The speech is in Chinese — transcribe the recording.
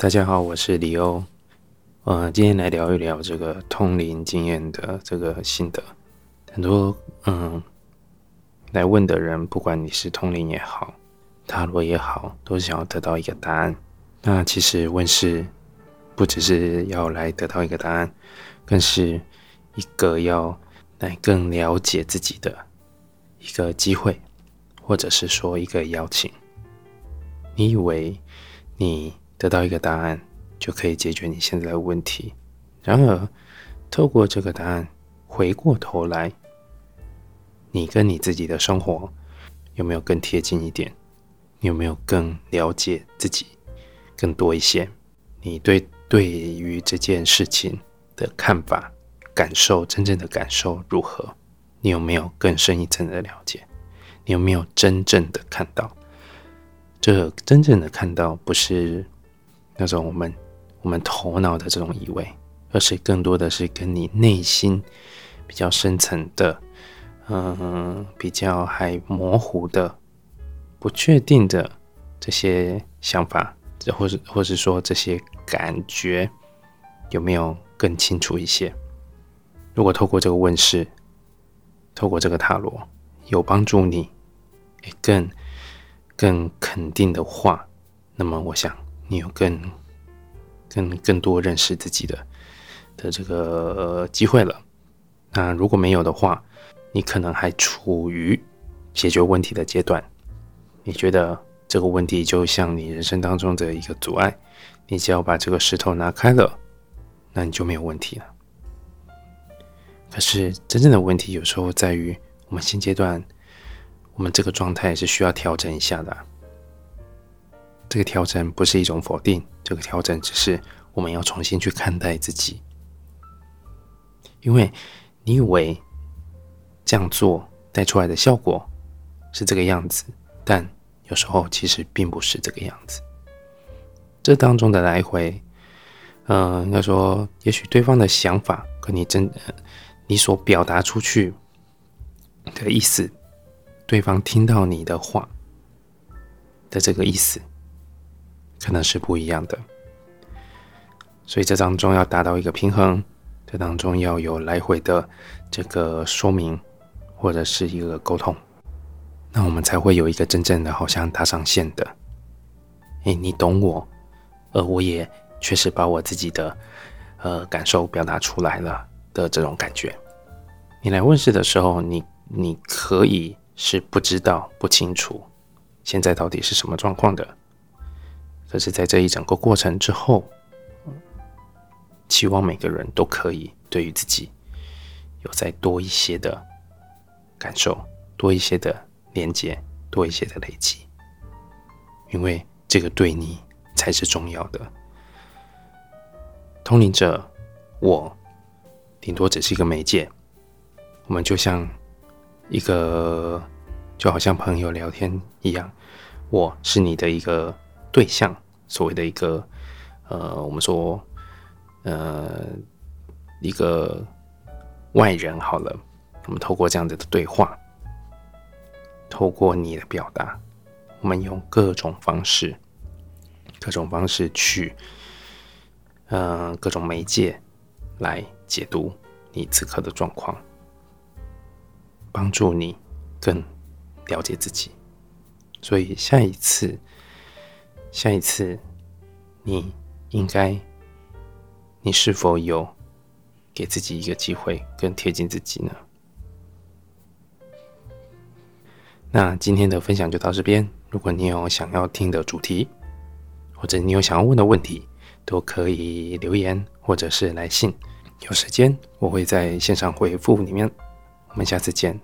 大家好，我是李欧。呃，今天来聊一聊这个通灵经验的这个心得。很多嗯来问的人，不管你是通灵也好，塔罗也好，都想要得到一个答案。那其实问世不只是要来得到一个答案，更是一个要来更了解自己的一个机会，或者是说一个邀请。你以为你？得到一个答案，就可以解决你现在的问题。然而，透过这个答案，回过头来，你跟你自己的生活有没有更贴近一点？你有没有更了解自己更多一些？你对对于这件事情的看法、感受，真正的感受如何？你有没有更深一层的了解？你有没有真正的看到？这真正的看到，不是。那种我们我们头脑的这种以为，而是更多的是跟你内心比较深层的，嗯，比较还模糊的、不确定的这些想法，或是或是说这些感觉，有没有更清楚一些？如果透过这个问世，透过这个塔罗，有帮助你更更肯定的话，那么我想。你有更、更、更多认识自己的的这个机会了。那如果没有的话，你可能还处于解决问题的阶段。你觉得这个问题就像你人生当中的一个阻碍，你只要把这个石头拿开了，那你就没有问题了。可是真正的问题有时候在于，我们现阶段我们这个状态是需要调整一下的。这个调整不是一种否定，这个调整只是我们要重新去看待自己，因为你以为这样做带出来的效果是这个样子，但有时候其实并不是这个样子。这当中的来回，嗯，要说也许对方的想法跟你真你所表达出去的意思，对方听到你的话的这个意思。可能是不一样的，所以这当中要达到一个平衡，这当中要有来回的这个说明或者是一个沟通，那我们才会有一个真正的好像搭上线的，诶，你懂我，而我也确实把我自己的呃感受表达出来了的这种感觉。你来问世的时候，你你可以是不知道不清楚现在到底是什么状况的。可是，在这一整个过程之后，期望每个人都可以对于自己有再多一些的感受，多一些的连接，多一些的累积，因为这个对你才是重要的。通灵者，我顶多只是一个媒介，我们就像一个，就好像朋友聊天一样，我是你的一个。对象，所谓的一个，呃，我们说，呃，一个外人好了，我们透过这样子的对话，透过你的表达，我们用各种方式，各种方式去，呃，各种媒介来解读你此刻的状况，帮助你更了解自己。所以下一次。下一次，你应该，你是否有给自己一个机会，更贴近自己呢？那今天的分享就到这边。如果你有想要听的主题，或者你有想要问的问题，都可以留言或者是来信。有时间我会在线上回复里面。我们下次见。